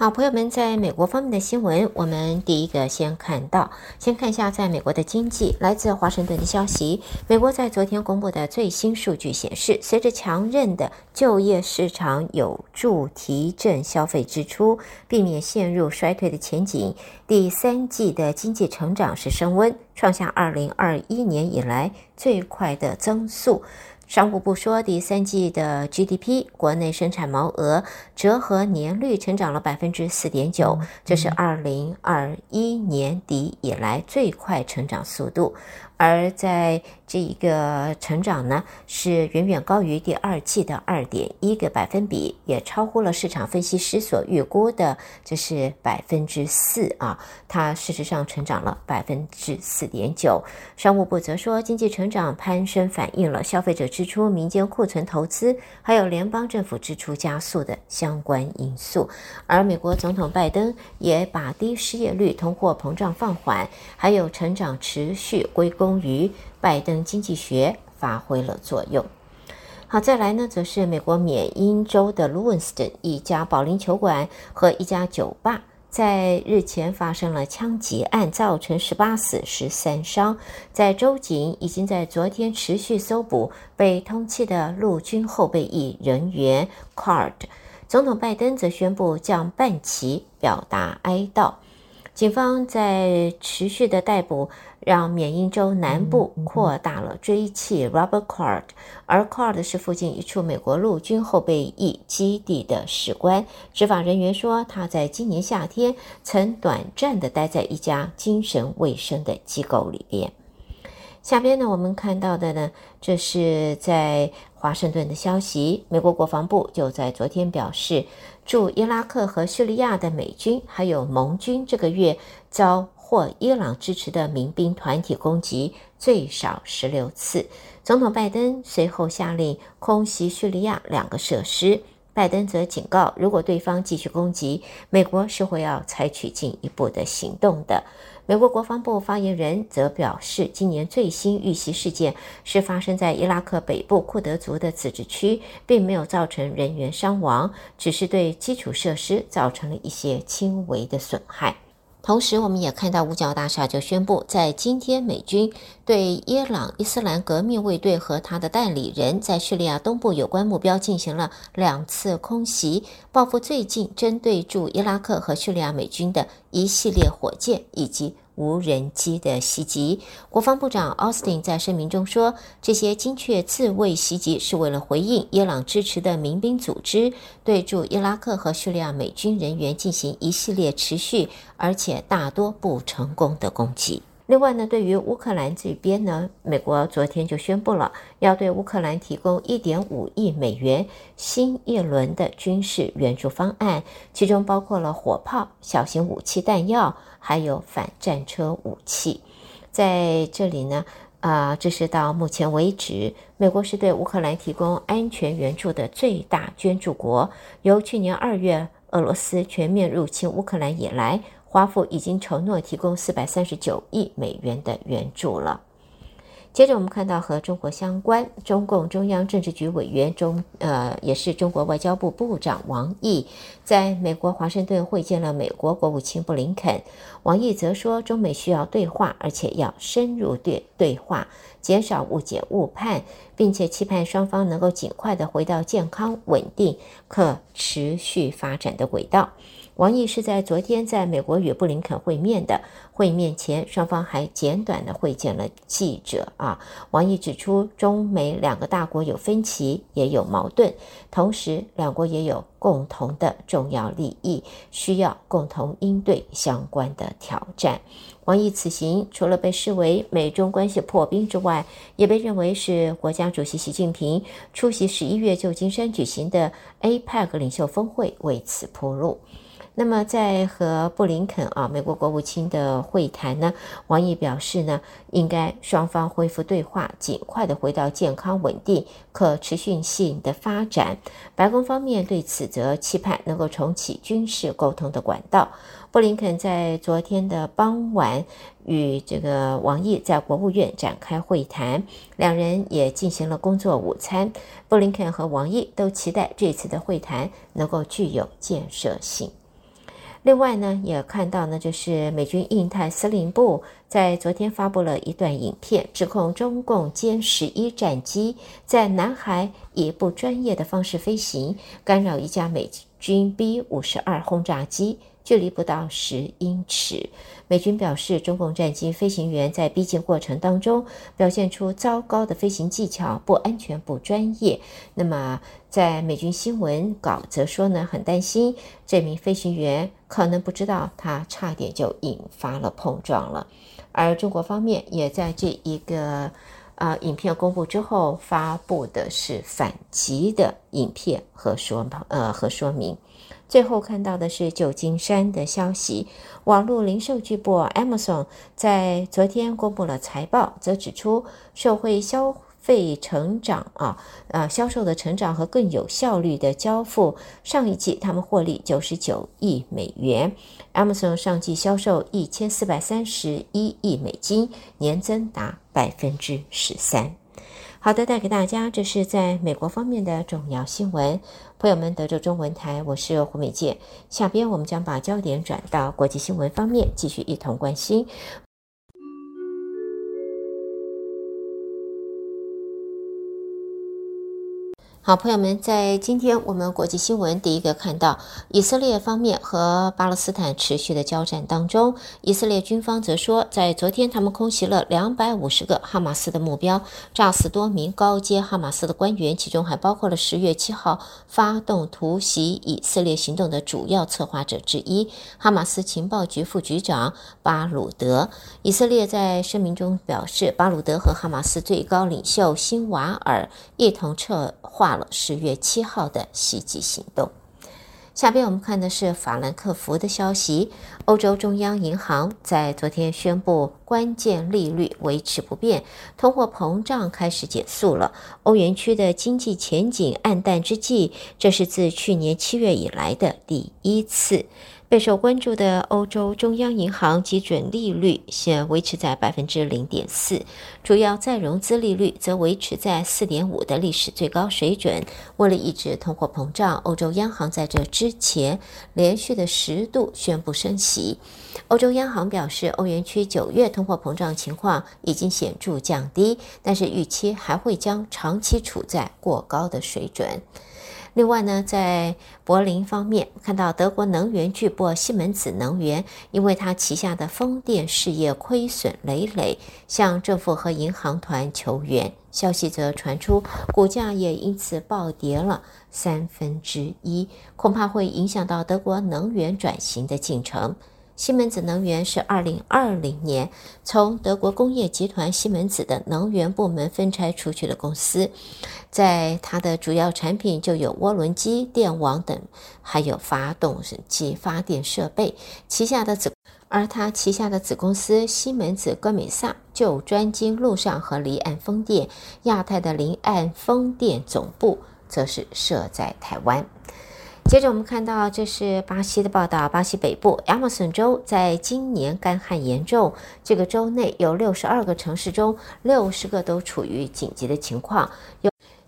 好，朋友们，在美国方面的新闻，我们第一个先看到，先看一下在美国的经济。来自华盛顿的消息，美国在昨天公布的最新数据显示，随着强韧的就业市场有助提振消费支出，避免陷入衰退的前景，第三季的经济成长是升温，创下二零二一年以来最快的增速。商务部说，第三季的 GDP 国内生产毛额折合年率成长了百分之四点九，这是二零二一年底以来最快成长速度。而在这一个成长呢，是远远高于第二季的二点一个百分比，也超乎了市场分析师所预估的，这是百分之四啊。它事实上成长了百分之四点九。商务部则说，经济成长攀升反映了消费者支出、民间库存投资，还有联邦政府支出加速的相关因素。而美国总统拜登也把低失业率、通货膨胀放缓，还有成长持续归功。终于，拜登经济学发挥了作用。好，再来呢，则是美国缅因州的路易斯顿一家保龄球馆和一家酒吧在日前发生了枪击案，造成十八死十三伤。在州警已经在昨天持续搜捕被通缉的陆军后备役人员 Card。总统拜登则宣布降半旗，表达哀悼。警方在持续的逮捕，让缅因州南部扩大了追缉 Robert Card，而 Card 是附近一处美国陆军后备役基地的士官。执法人员说，他在今年夏天曾短暂的待在一家精神卫生的机构里边。下边呢，我们看到的呢，这是在华盛顿的消息。美国国防部就在昨天表示，驻伊拉克和叙利亚的美军还有盟军这个月遭获伊朗支持的民兵团体攻击最少十六次。总统拜登随后下令空袭叙利亚两个设施。拜登则警告，如果对方继续攻击，美国是会要采取进一步的行动的。美国国防部发言人则表示，今年最新遇袭事件是发生在伊拉克北部库德族的自治区，并没有造成人员伤亡，只是对基础设施造成了一些轻微的损害。同时，我们也看到五角大厦就宣布，在今天，美军对伊朗伊斯兰革命卫队和他的代理人在叙利亚东部有关目标进行了两次空袭，报复最近针对驻伊拉克和叙利亚美军的一系列火箭以及无人机的袭击，国防部长奥斯汀在声明中说：“这些精确自卫袭击是为了回应伊朗支持的民兵组织对驻伊拉克和叙利亚美军人员进行一系列持续而且大多不成功的攻击。”另外呢，对于乌克兰这边呢，美国昨天就宣布了要对乌克兰提供一点五亿美元新一轮的军事援助方案，其中包括了火炮、小型武器弹药，还有反战车武器。在这里呢，啊、这是到目前为止，美国是对乌克兰提供安全援助的最大捐助国。由去年二月俄罗斯全面入侵乌克兰以来，华府已经承诺提供四百三十九亿美元的援助了。接着，我们看到和中国相关，中共中央政治局委员中，呃，也是中国外交部部长王毅，在美国华盛顿会见了美国国务卿布林肯。王毅则说，中美需要对话，而且要深入对对话，减少误解误判，并且期盼双方能够尽快的回到健康、稳定、可持续发展的轨道。王毅是在昨天在美国与布林肯会面的，会面前双方还简短的会见了记者啊。王毅指出，中美两个大国有分歧，也有矛盾，同时两国也有共同的重要利益，需要共同应对相关的挑战。王毅此行除了被视为美中关系破冰之外，也被认为是国家主席习近平出席十一月旧金山举行的 APEC 领袖峰会为此铺路。那么，在和布林肯啊，美国国务卿的会谈呢，王毅表示呢，应该双方恢复对话，尽快的回到健康、稳定、可持续性的发展。白宫方面对此则期盼能够重启军事沟通的管道。布林肯在昨天的傍晚与这个王毅在国务院展开会谈，两人也进行了工作午餐。布林肯和王毅都期待这次的会谈能够具有建设性。另外呢，也看到呢，就是美军印太司令部在昨天发布了一段影片，指控中共歼十一战机在南海以不专业的方式飞行，干扰一架美军 B 五十二轰炸机。距离不到十英尺。美军表示，中共战机飞行员在逼近过程当中表现出糟糕的飞行技巧，不安全、不专业。那么，在美军新闻稿则说呢，很担心这名飞行员可能不知道他差点就引发了碰撞了。而中国方面也在这一个呃影片公布之后，发布的是反击的影片和说呃和说明。最后看到的是旧金山的消息，网络零售巨擘 Amazon 在昨天公布了财报，则指出社会消费成长啊，呃，销售的成长和更有效率的交付，上一季他们获利九十九亿美元。Amazon 上季销售一千四百三十一亿美金，年增达百分之十三。好的，带给大家，这是在美国方面的重要新闻。朋友们，德州中文台，我是胡美健。下边我们将把焦点转到国际新闻方面，继续一同关心。好，朋友们，在今天我们国际新闻第一个看到，以色列方面和巴勒斯坦持续的交战当中，以色列军方则说，在昨天他们空袭了两百五十个哈马斯的目标，炸死多名高阶哈马斯的官员，其中还包括了十月七号发动突袭以色列行动的主要策划者之一——哈马斯情报局副局长巴鲁德。以色列在声明中表示，巴鲁德和哈马斯最高领袖辛瓦尔一同策划。十月七号的袭击行动。下边我们看的是法兰克福的消息。欧洲中央银行在昨天宣布，关键利率维持不变，通货膨胀开始减速了。欧元区的经济前景黯淡之际，这是自去年七月以来的第一次。备受关注的欧洲中央银行基准利率现维持在百分之零点四，主要再融资利率则维持在四点五的历史最高水准。为了抑制通货膨胀，欧洲央行在这之前连续的十度宣布升息。欧洲央行表示，欧元区九月通货膨胀情况已经显著降低，但是预期还会将长期处在过高的水准。另外呢，在柏林方面，看到德国能源巨擘西门子能源，因为它旗下的风电事业亏损累累，向政府和银行团求援。消息则传出，股价也因此暴跌了三分之一，恐怕会影响到德国能源转型的进程。西门子能源是二零二零年从德国工业集团西门子的能源部门分拆出去的公司，在它的主要产品就有涡轮机、电网等，还有发动机、发电设备。旗下的子，而它旗下的子公司西门子歌美萨就专精陆上和离岸风电，亚太的离岸风电总部则是设在台湾。接着我们看到，这是巴西的报道。巴西北部亚马逊州在今年干旱严重，这个州内有六十二个城市中，六十个都处于紧急的情况。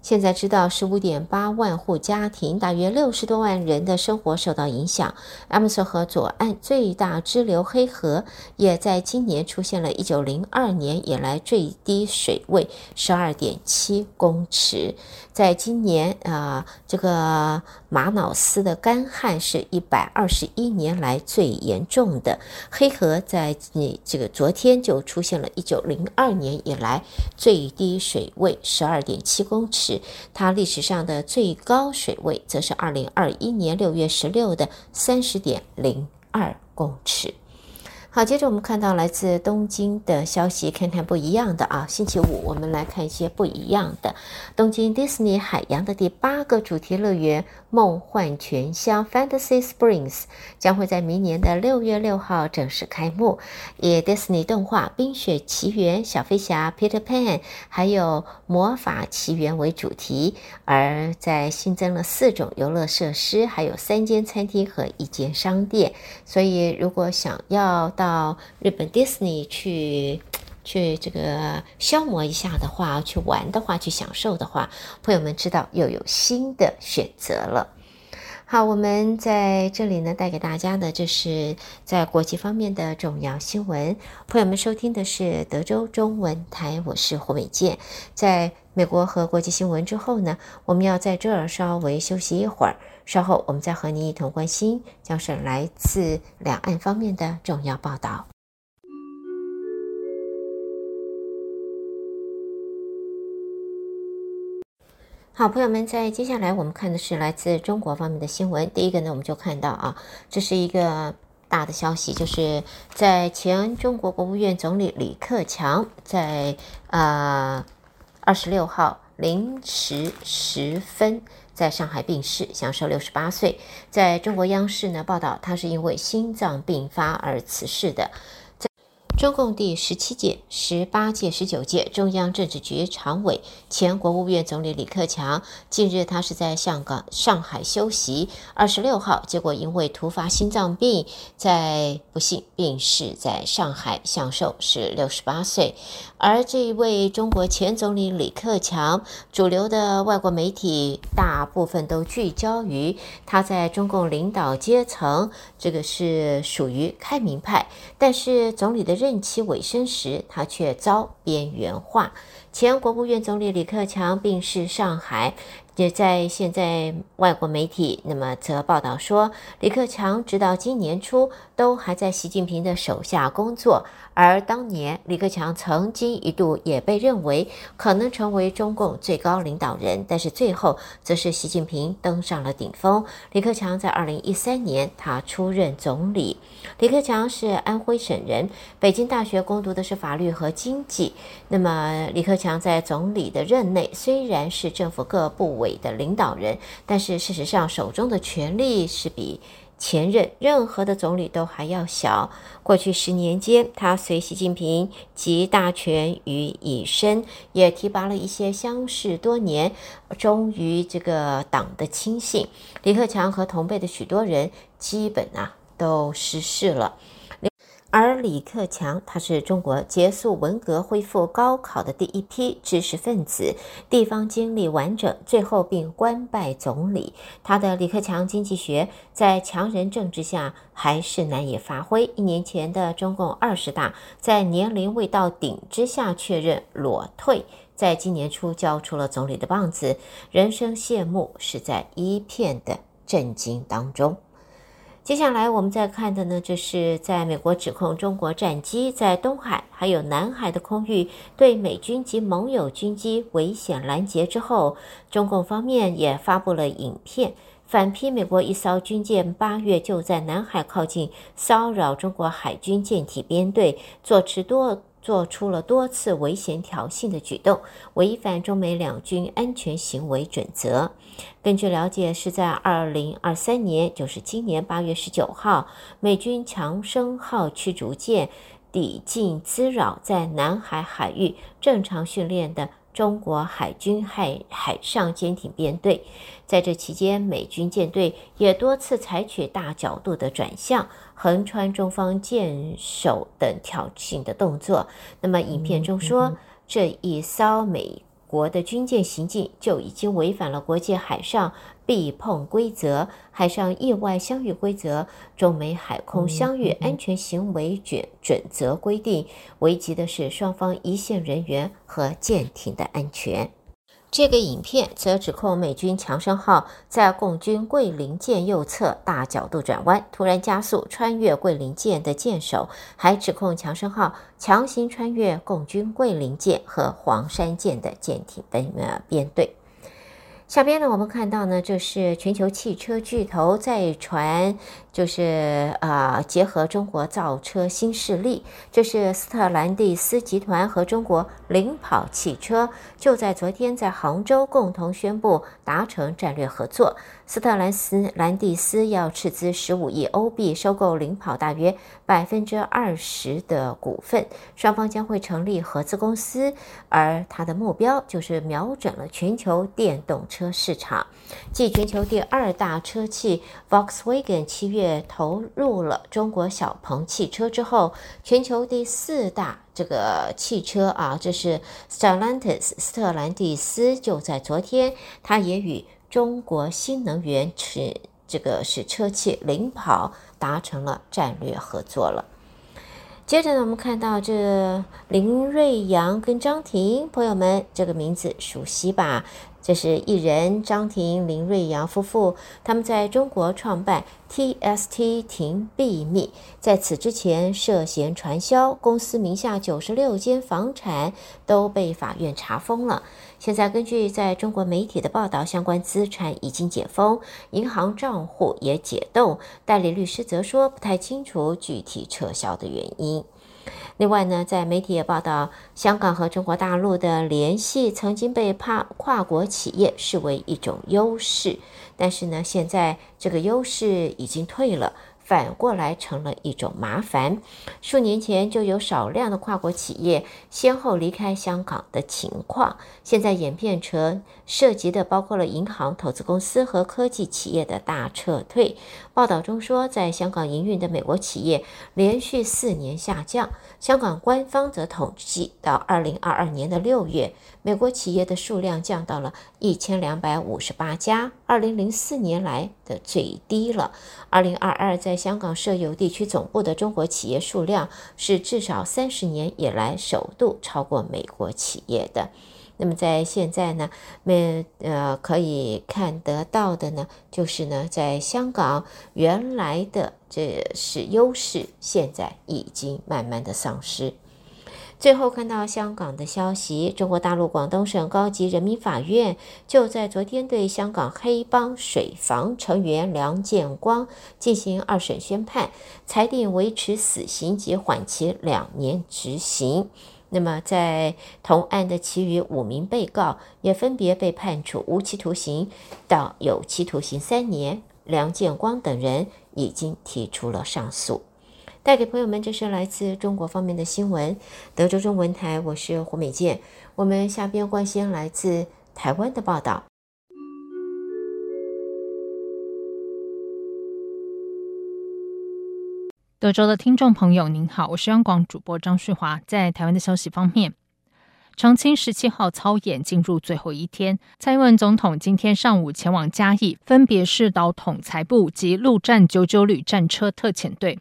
现在知道十五点八万户家庭，大约六十多万人的生活受到影响。亚马逊河左岸最大支流黑河也在今年出现了一九零二年以来最低水位，十二点七公尺。在今年啊、呃，这个马瑙斯的干旱是一百二十一年来最严重的。黑河在你这个昨天就出现了一九零二年以来最低水位，十二点七公尺。它历史上的最高水位则是二零二一年六月十六的三十点零二公尺。好，接着我们看到来自东京的消息，看看不一样的啊。星期五我们来看一些不一样的。东京迪士尼海洋的第八个主题乐园——梦幻泉乡 （Fantasy Springs） 将会在明年的六月六号正式开幕，以迪士尼动画《冰雪奇缘》、小飞侠 Peter Pan，还有魔法奇缘为主题，而在新增了四种游乐设施，还有三间餐厅和一间商店。所以，如果想要到日本迪士尼去，去这个消磨一下的话，去玩的话，去享受的话，朋友们知道又有新的选择了。好，我们在这里呢，带给大家的就是在国际方面的重要新闻。朋友们收听的是德州中文台，我是胡美健。在美国和国际新闻之后呢，我们要在这儿稍微休息一会儿，稍后我们再和您一同关心将是来自两岸方面的重要报道。好，朋友们，在接下来我们看的是来自中国方面的新闻。第一个呢，我们就看到啊，这是一个大的消息，就是在前中国国务院总理李克强在呃二十六号零时十分在上海病逝，享寿六十八岁。在中国央视呢报道，他是因为心脏病发而辞世的。中共第十七届、十八届、十九届中央政治局常委、前国务院总理李克强，近日他是在香港、上海休息，二十六号，结果因为突发心脏病，在不幸病逝在上海，享寿是六十八岁。而这一位中国前总理李克强，主流的外国媒体大部分都聚焦于他在中共领导阶层，这个是属于开明派，但是总理的任任期尾声时，他却遭边缘化。前国务院总理李克强病逝上海。也在现在外国媒体那么则报道说，李克强直到今年初都还在习近平的手下工作，而当年李克强曾经一度也被认为可能成为中共最高领导人，但是最后则是习近平登上了顶峰。李克强在二零一三年他出任总理，李克强是安徽省人，北京大学攻读的是法律和经济。那么李克强在总理的任内虽然是政府各部委的领导人，但是事实上手中的权力是比前任任何的总理都还要小。过去十年间，他随习近平集大权于一身，也提拔了一些相识多年、忠于这个党的亲信。李克强和同辈的许多人基本啊都失势了。而李克强，他是中国结束文革、恢复高考的第一批知识分子，地方经历完整，最后并官拜总理。他的李克强经济学在强人政治下还是难以发挥。一年前的中共二十大，在年龄未到顶之下确认裸退，在今年初交出了总理的棒子，人生谢幕是在一片的震惊当中。接下来我们再看的呢，就是在美国指控中国战机在东海还有南海的空域对美军及盟友军机危险拦截之后，中共方面也发布了影片，反批美国一艘军舰八月就在南海靠近骚扰中国海军舰艇编队，坐持多做出了多次危险挑衅的举动，违反中美两军安全行为准则。根据了解，是在二零二三年，就是今年八月十九号，美军强生号驱逐舰抵近滋扰在南海海域正常训练的中国海军海海上舰艇编队。在这期间，美军舰队也多次采取大角度的转向，横穿中方舰首等挑衅的动作。那么，影片中说，这一艘美国的军舰行进就已经违反了国际海上避碰规则、海上意外相遇规则、中美海空相遇安全行为准准则规定，危及的是双方一线人员和舰艇的安全。这个影片则指控美军强生号在共军桂林舰右侧大角度转弯，突然加速穿越桂林舰的舰首，还指控强生号强行穿越共军桂林舰和黄山舰的舰艇编呃编队。下边呢，我们看到呢，就是全球汽车巨头在传，就是啊、呃，结合中国造车新势力，这是斯特兰蒂斯集团和中国领跑汽车，就在昨天在杭州共同宣布达成战略合作。斯特兰斯兰蒂斯要斥资十五亿欧币收购领跑大约百分之二十的股份，双方将会成立合资公司，而它的目标就是瞄准了全球电动车车市场。继全球第二大车企 Volkswagen 七月投入了中国小鹏汽车之后，全球第四大这个汽车啊，这是 Stellantis 斯特兰蒂斯，就在昨天，它也与中国新能源持这个是车企领跑达成了战略合作了。接着呢，我们看到这林瑞阳跟张婷，朋友们这个名字熟悉吧？这是艺人张婷、林瑞阳夫妇，他们在中国创办 TST 婷秘密，在此之前涉嫌传销，公司名下九十六间房产都被法院查封了。现在根据在中国媒体的报道，相关资产已经解封，银行账户也解冻。代理律师则说不太清楚具体撤销的原因。另外呢，在媒体也报道，香港和中国大陆的联系曾经被跨跨国企业视为一种优势，但是呢，现在这个优势已经退了。反过来成了一种麻烦。数年前就有少量的跨国企业先后离开香港的情况，现在演变成涉及的包括了银行、投资公司和科技企业的大撤退。报道中说，在香港营运的美国企业连续四年下降。香港官方则统计，到二零二二年的六月，美国企业的数量降到了一千两百五十八家，二零零四年来的最低了。二零二二在香港设有地区总部的中国企业数量是至少三十年以来首度超过美国企业的。那么在现在呢，没呃可以看得到的呢，就是呢，在香港原来的这是优势，现在已经慢慢的丧失。最后看到香港的消息，中国大陆广东省高级人民法院就在昨天对香港黑帮水房成员梁建光进行二审宣判，裁定维持死刑及缓期两年执行。那么在同案的其余五名被告也分别被判处无期徒刑到有期徒刑三年，梁建光等人已经提出了上诉。带给朋友们，这是来自中国方面的新闻。德州中文台，我是胡美健。我们下边关心来自台湾的报道。德州的听众朋友，您好，我是央广主播张旭华。在台湾的消息方面，长青十七号操演进入最后一天，蔡英文总统今天上午前往嘉义，分别是导统裁部及陆战九九旅战车特遣队。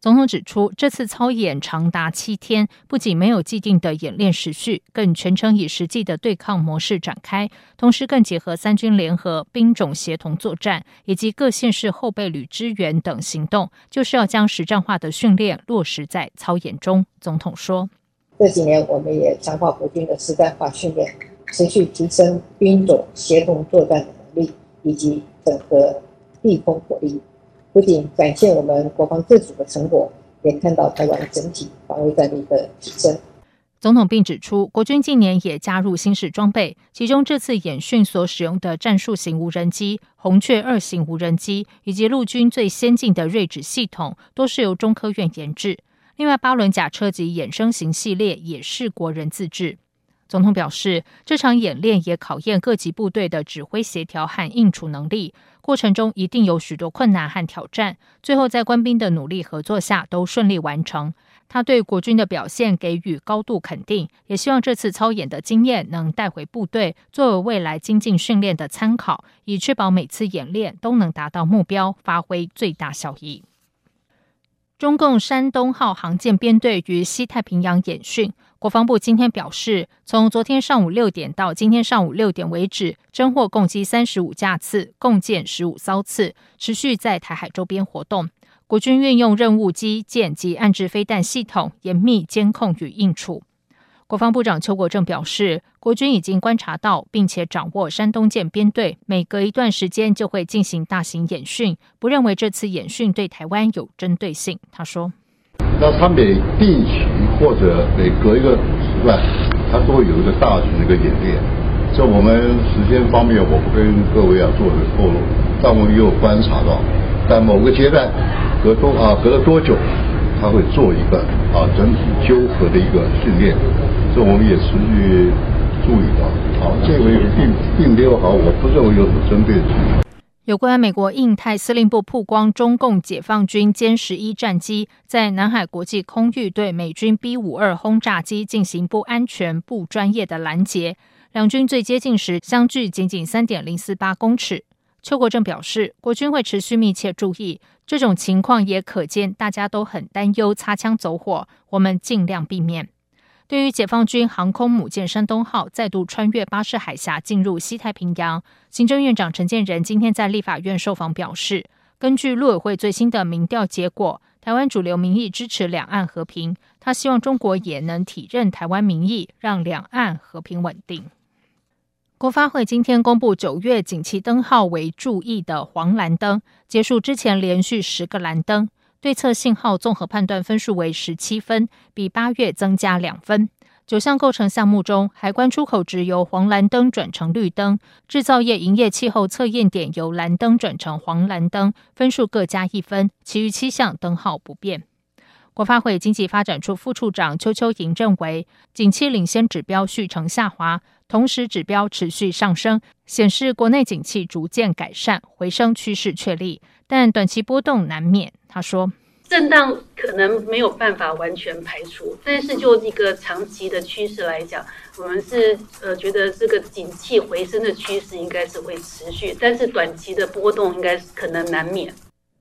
总统指出，这次操演长达七天，不仅没有既定的演练时序，更全程以实际的对抗模式展开，同时更结合三军联合、兵种协同作战以及各县市后备旅支援等行动，就是要将实战化的训练落实在操演中。总统说：“这几年我们也强化国军的实战化训练，持续提升兵种协同作战的能力以及整合地空火力。”不仅展现我们国防自主的成果，也看到台湾整体防卫战力的提升。总统并指出，国军近年也加入新式装备，其中这次演训所使用的战术型无人机“红雀二型”无人机，以及陆军最先进的睿指系统，都是由中科院研制。另外，八轮甲车及衍生型系列也是国人自制。总统表示，这场演练也考验各级部队的指挥协调和应处能力。过程中一定有许多困难和挑战，最后在官兵的努力合作下都顺利完成。他对国军的表现给予高度肯定，也希望这次操演的经验能带回部队，作为未来精进训练的参考，以确保每次演练都能达到目标，发挥最大效益。中共山东号航舰编队于西太平洋演训。国防部今天表示，从昨天上午六点到今天上午六点为止，侦获共计三十五架次，共建十五艘次，持续在台海周边活动。国军运用任务机、舰及岸置飞弹系统，严密监控与应处。国防部长邱国正表示，国军已经观察到并且掌握山东舰编队每隔一段时间就会进行大型演训，不认为这次演训对台湾有针对性。他说。那他每定期或者每隔一个时段，它都会有一个大型的一个演练。这我们时间方面，我不跟各位啊做个透露，但我们也有观察到，在某个阶段隔多啊隔了多久，他会做一个啊整体纠合的一个训练。这我们也持续注意到。好，这个并并没有好，我不认为有什么针对性。有关美国印太司令部曝光中共解放军歼十一战机在南海国际空域对美军 B 五二轰炸机进行不安全、不专业的拦截，两军最接近时相距仅仅三点零四八公尺。邱国正表示，国军会持续密切注意这种情况，也可见大家都很担忧擦枪走火，我们尽量避免。对于解放军航空母舰山东号再度穿越巴士海峡进入西太平洋，行政院长陈建仁今天在立法院受访表示，根据陆委会最新的民调结果，台湾主流民意支持两岸和平。他希望中国也能体认台湾民意，让两岸和平稳定。国发会今天公布九月景气灯号为注意的黄蓝灯，结束之前连续十个蓝灯。对策信号综合判断分数为十七分，比八月增加两分。九项构成项目中，海关出口值由黄蓝灯转成绿灯，制造业营业气候测验点由蓝灯转成黄蓝灯，分数各加一分。其余七项灯号不变。国发会经济发展处副处长邱秋莹认为，景气领先指标续呈下滑，同时指标持续上升，显示国内景气逐渐改善，回升趋势确立，但短期波动难免。他说：“震荡可能没有办法完全排除，但是就一个长期的趋势来讲，我们是呃觉得这个景气回升的趋势应该是会持续，但是短期的波动应该是可能难免。”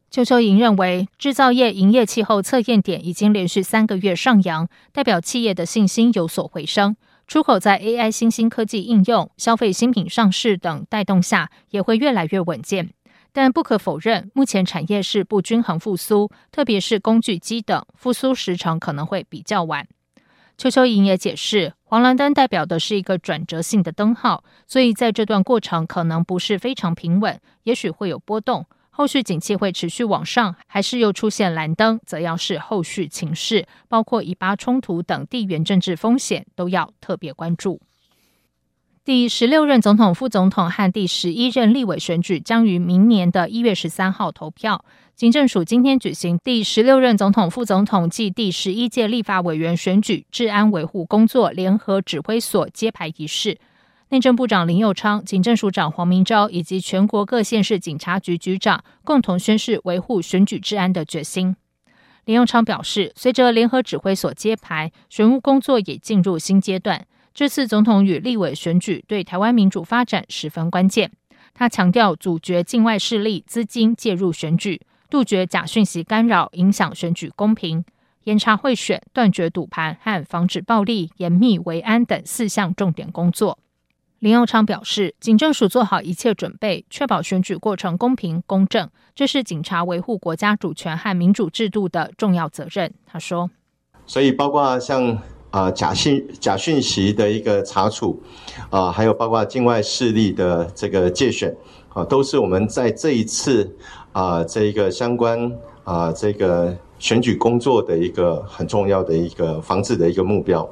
邱秋莹认为，制造业营业气候测验点已经连续三个月上扬，代表企业的信心有所回升。出口在 AI 新兴科技应用、消费新品上市等带动下，也会越来越稳健。但不可否认，目前产业是不均衡复苏，特别是工具机等复苏时程可能会比较晚。邱秋莹也解释，黄蓝灯代表的是一个转折性的灯号，所以在这段过程可能不是非常平稳，也许会有波动。后续景气会持续往上，还是又出现蓝灯，则要视后续情势，包括以巴冲突等地缘政治风险，都要特别关注。第十六任总统、副总统和第十一任立委选举将于明年的一月十三号投票。警政署今天举行第十六任总统、副总统暨第十一届立法委员选举治安维护工作联合指挥所揭牌仪式。内政部长林佑昌、警政署长黄明昭以及全国各县市警察局局长共同宣誓维护选举治安的决心。林佑昌表示，随着联合指挥所揭牌，选务工作也进入新阶段。这次总统与立委选举对台湾民主发展十分关键。他强调，阻绝境外势力资金介入选举，杜绝假讯息干扰影响选举公平，严查贿选，断绝赌盘和防止暴力，严密维安等四项重点工作。林右昌表示，警政署做好一切准备，确保选举过程公平公正，这是警察维护国家主权和民主制度的重要责任。他说：“所以包括像。”啊，假信假讯息的一个查处，啊，还有包括境外势力的这个介选，啊，都是我们在这一次啊，这一个相关啊，这个选举工作的一个很重要的一个防治的一个目标。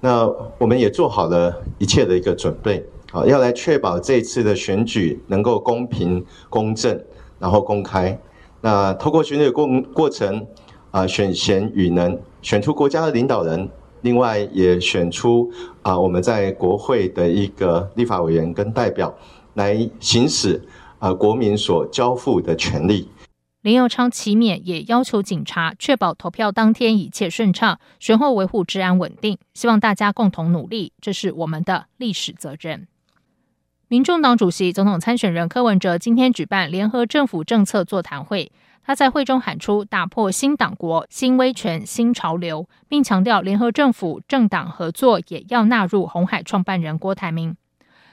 那我们也做好了一切的一个准备，啊，要来确保这次的选举能够公平、公正，然后公开。那透过选举过过程，啊，选贤与能，选出国家的领导人。另外也选出啊，我们在国会的一个立法委员跟代表来行使啊国民所交付的权利。林佑昌期免也要求警察确保投票当天一切顺畅，选后维护治安稳定。希望大家共同努力，这是我们的历史责任。民众党主席、总统参选人柯文哲今天举办联合政府政策座谈会。他在会中喊出“打破新党国、新威权、新潮流”，并强调联合政府政党合作也要纳入红海创办人郭台铭。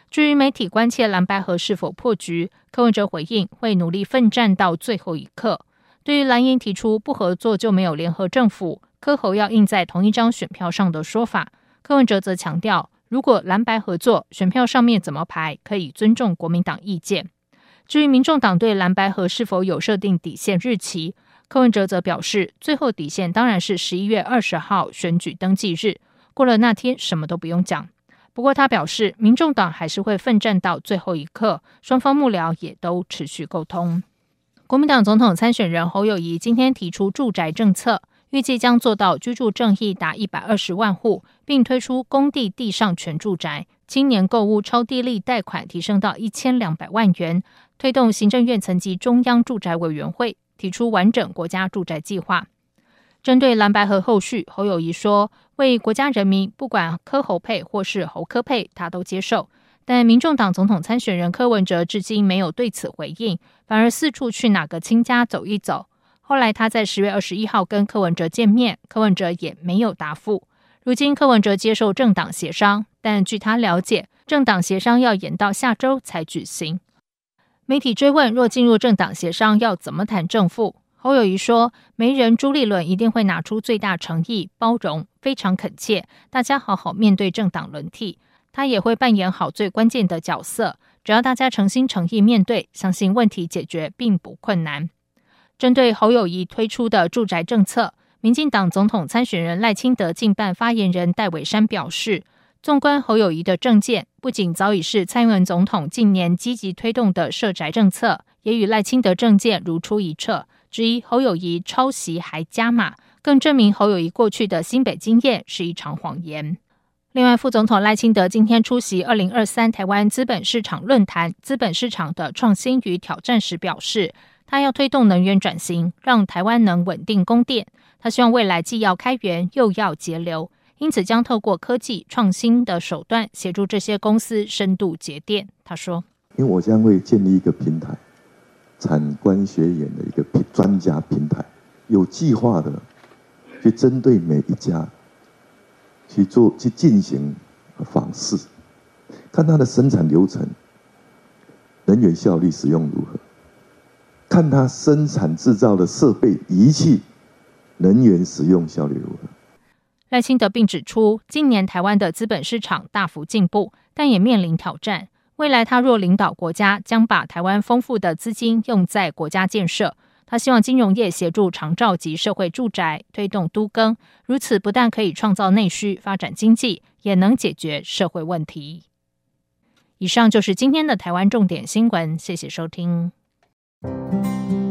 至于媒体关切蓝白合是否破局，柯文哲回应会努力奋战到最后一刻。对于蓝营提出不合作就没有联合政府、柯侯要印在同一张选票上的说法，柯文哲则强调，如果蓝白合作，选票上面怎么排，可以尊重国民党意见。至于民众党对蓝白合是否有设定底线日期，柯文哲则表示，最后底线当然是十一月二十号选举登记日，过了那天什么都不用讲。不过他表示，民众党还是会奋战到最后一刻，双方幕僚也都持续沟通。国民党总统参选人侯友宜今天提出住宅政策，预计将做到居住正义达一百二十万户，并推出公地地上全住宅。青年购物超低利贷款提升到一千两百万元，推动行政院层级中央住宅委员会提出完整国家住宅计划。针对蓝白合后续，侯友谊说：“为国家人民，不管柯侯配或是侯柯配，他都接受。但民众党总统参选人柯文哲至今没有对此回应，反而四处去哪个亲家走一走。后来他在十月二十一号跟柯文哲见面，柯文哲也没有答复。如今柯文哲接受政党协商，但据他了解，政党协商要延到下周才举行。媒体追问，若进入政党协商，要怎么谈正负？侯友谊说，媒人朱立伦一定会拿出最大诚意、包容，非常恳切，大家好好面对政党轮替，他也会扮演好最关键的角色。只要大家诚心诚意面对，相信问题解决并不困难。针对侯友宜推出的住宅政策，民进党总统参选人赖清德竞办发言人戴伟山表示。纵观侯友宜的政见，不仅早已是蔡英文总统近年积极推动的社宅政策，也与赖清德政见如出一辙。质疑侯友宜抄袭还加码，更证明侯友宜过去的新北经验是一场谎言。另外，副总统赖清德今天出席二零二三台湾资本市场论坛“资本市场的创新与挑战”时表示，他要推动能源转型，让台湾能稳定供电。他希望未来既要开源，又要节流。因此，将透过科技创新的手段协助这些公司深度节电。他说：“因为我将会建立一个平台，产官学研的一个专家平台，有计划的去针对每一家去做去进行访视，看它的生产流程、能源效率使用如何，看它生产制造的设备仪器能源使用效率如何。”赖清德并指出，近年台湾的资本市场大幅进步，但也面临挑战。未来他若领导国家，将把台湾丰富的资金用在国家建设。他希望金融业协助长照及社会住宅，推动都更，如此不但可以创造内需、发展经济，也能解决社会问题。以上就是今天的台湾重点新闻，谢谢收听。Thank you.